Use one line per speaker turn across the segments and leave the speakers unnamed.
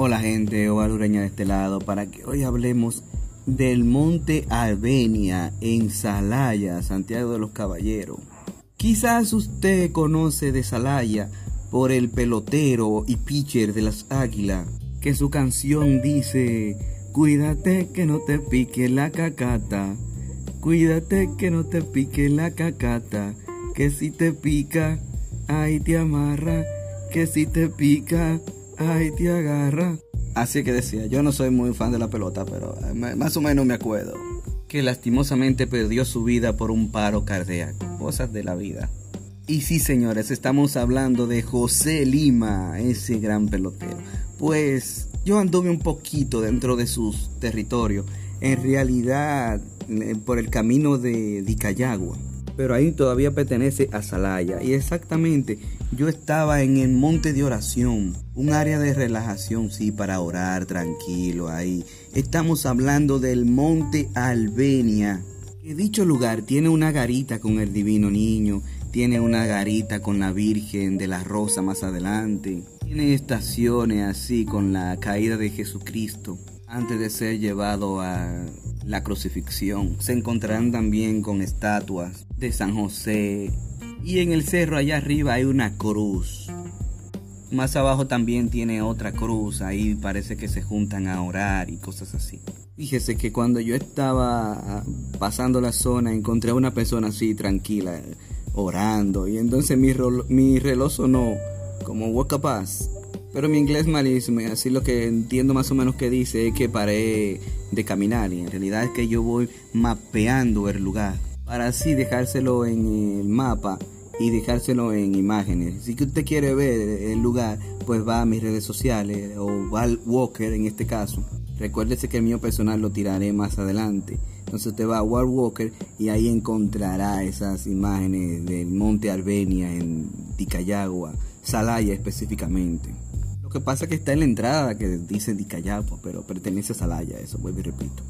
Hola gente, Ovalureña de este lado, para que hoy hablemos del Monte Albenia en Salaya, Santiago de los Caballeros. Quizás usted conoce de Salaya por el pelotero y pitcher de las Águilas, que su canción dice, cuídate que no te pique la cacata, cuídate que no te pique la cacata, que si te pica, ahí te amarra, que si te pica, ay, te agarra. Así que decía, yo no soy muy fan de la pelota, pero eh, más o menos me acuerdo. Que lastimosamente perdió su vida por un paro cardíaco. Cosas de la vida. Y sí, señores, estamos hablando de José Lima, ese gran pelotero. Pues yo anduve un poquito dentro de sus territorios. En realidad, eh, por el camino de Dicayagua pero ahí todavía pertenece a Salaya. Y exactamente, yo estaba en el monte de oración, un área de relajación, sí, para orar tranquilo ahí. Estamos hablando del monte Albenia. Que dicho lugar tiene una garita con el divino niño, tiene una garita con la Virgen de la Rosa más adelante, tiene estaciones así con la caída de Jesucristo antes de ser llevado a la crucifixión. Se encontrarán también con estatuas de San José. Y en el cerro allá arriba hay una cruz. Más abajo también tiene otra cruz. Ahí parece que se juntan a orar y cosas así. Fíjese que cuando yo estaba ah, pasando la zona encontré a una persona así tranquila orando. Y entonces mi, mi reloj sonó como Walk Paz pero mi inglés malísimo así lo que entiendo más o menos que dice es que paré de caminar y en realidad es que yo voy mapeando el lugar para así dejárselo en el mapa y dejárselo en imágenes. Si usted quiere ver el lugar, pues va a mis redes sociales o va al Walker en este caso. Recuérdese que el mío personal lo tiraré más adelante. Entonces usted va a Wild Walker y ahí encontrará esas imágenes del Monte Albenia en Ticayagua, Salaya específicamente. Lo que pasa es que está en la entrada que dice Dicayagua, pero pertenece a Salaya, eso vuelvo y repito.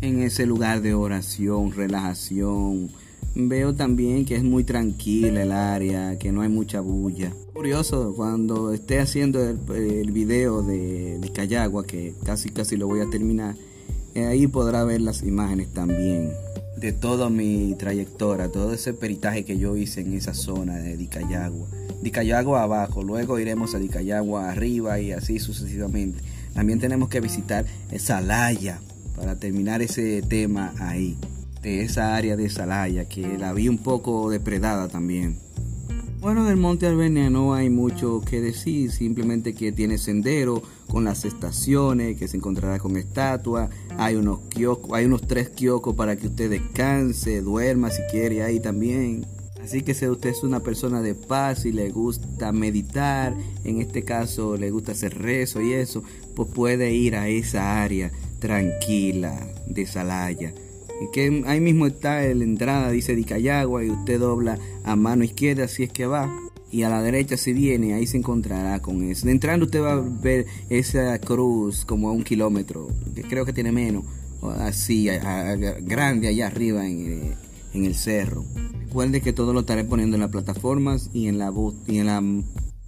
En ese lugar de oración, relajación, veo también que es muy tranquila el área, que no hay mucha bulla. Curioso, cuando esté haciendo el, video de Dicayagua, que casi casi lo voy a terminar, eh, ahí podrá ver las imágenes también de toda mi trayectoria, todo ese peritaje que yo hice en esa zona de Dicayagua. Dicayagua abajo, luego iremos a Dicayagua arriba y así sucesivamente. También tenemos que visitar Salaya para terminar ese tema ahí, de esa área de Salaya que la vi un poco depredada también. Bueno, del Monte Albania no hay mucho que decir, simplemente que tiene sendero con las estaciones, que se encontrará con estatuas, hay unos kioscos, hay unos tres kioscos para que usted descanse, duerma si quiere ahí también. Así que si usted es una persona de paz y le gusta meditar, en este caso le gusta hacer rezo y eso, pues puede ir a esa área tranquila de Salaya que ahí mismo está la entrada, dice Dicayagua, y usted dobla a mano izquierda si es que va, y a la derecha si viene, ahí se encontrará con eso. Entrando usted va a ver esa cruz como a un kilómetro, que creo que tiene menos, así, grande allá arriba en, en, el cerro. Recuerde que todo lo estaré poniendo en las plataformas y en la y en la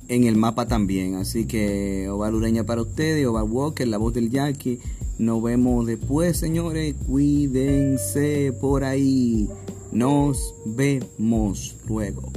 en el mapa también. Así que Oval Ureña para ustedes, Oval Walker, la voz del Jackie. Nos vemos después, señores. Cuídense por ahí. Nos vemos luego.